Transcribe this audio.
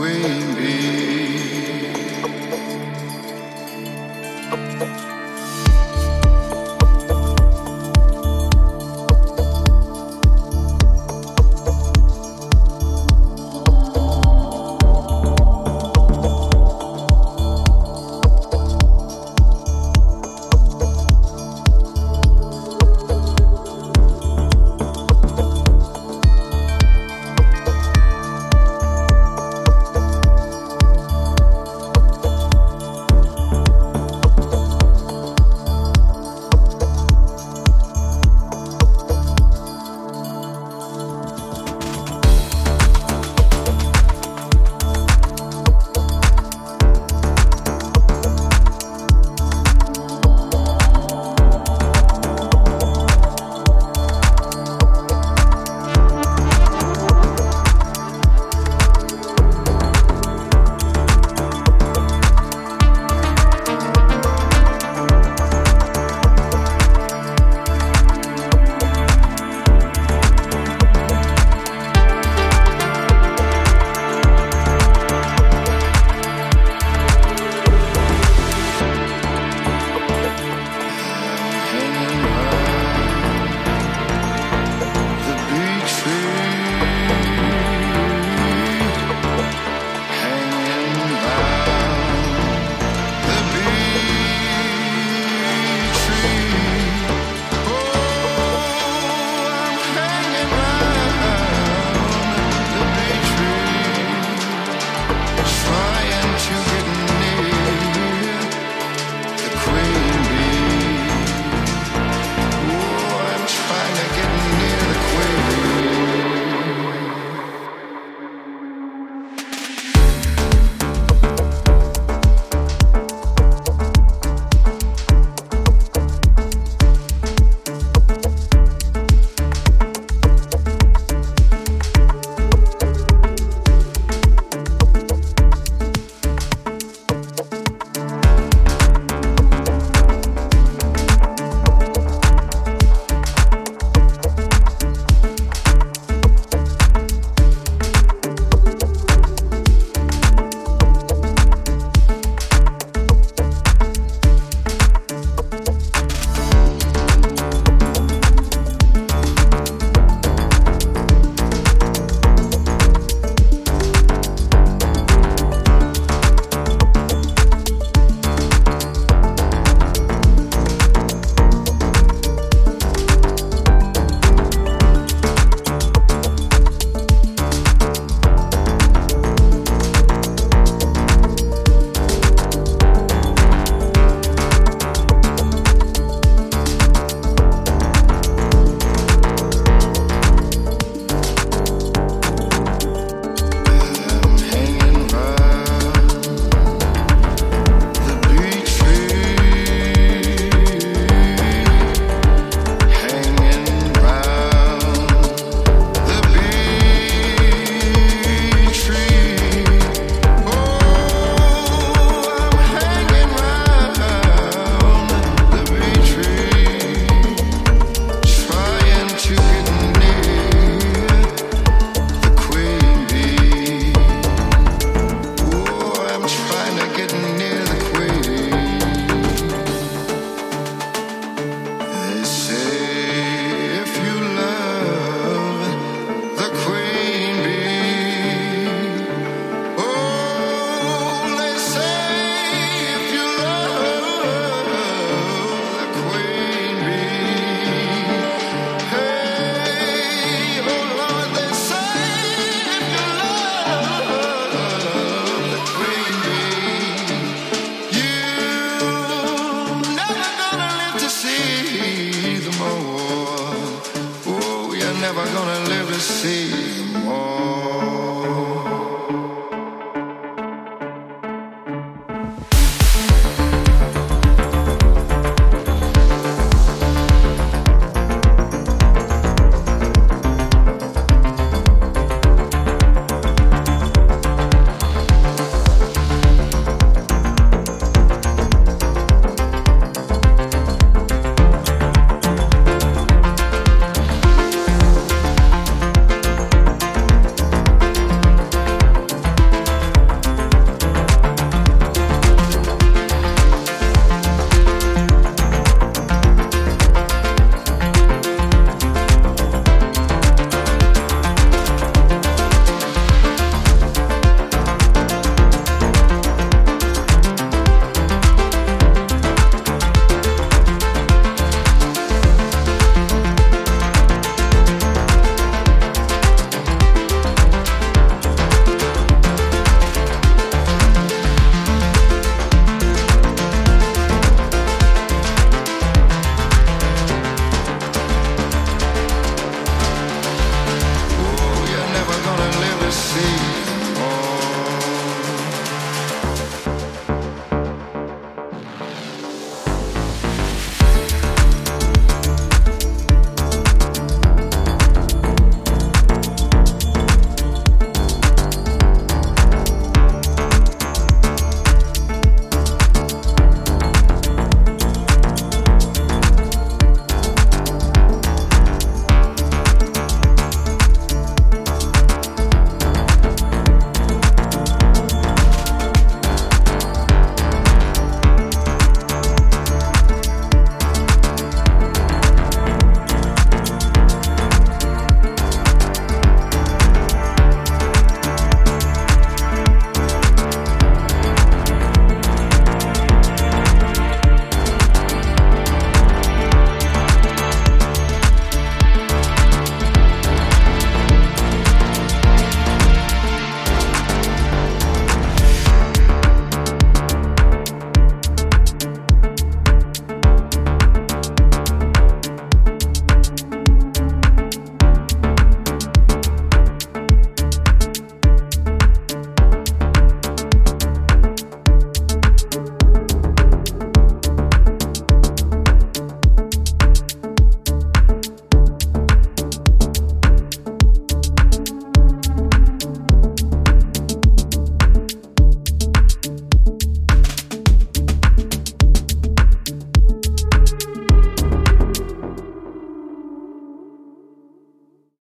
queen bee.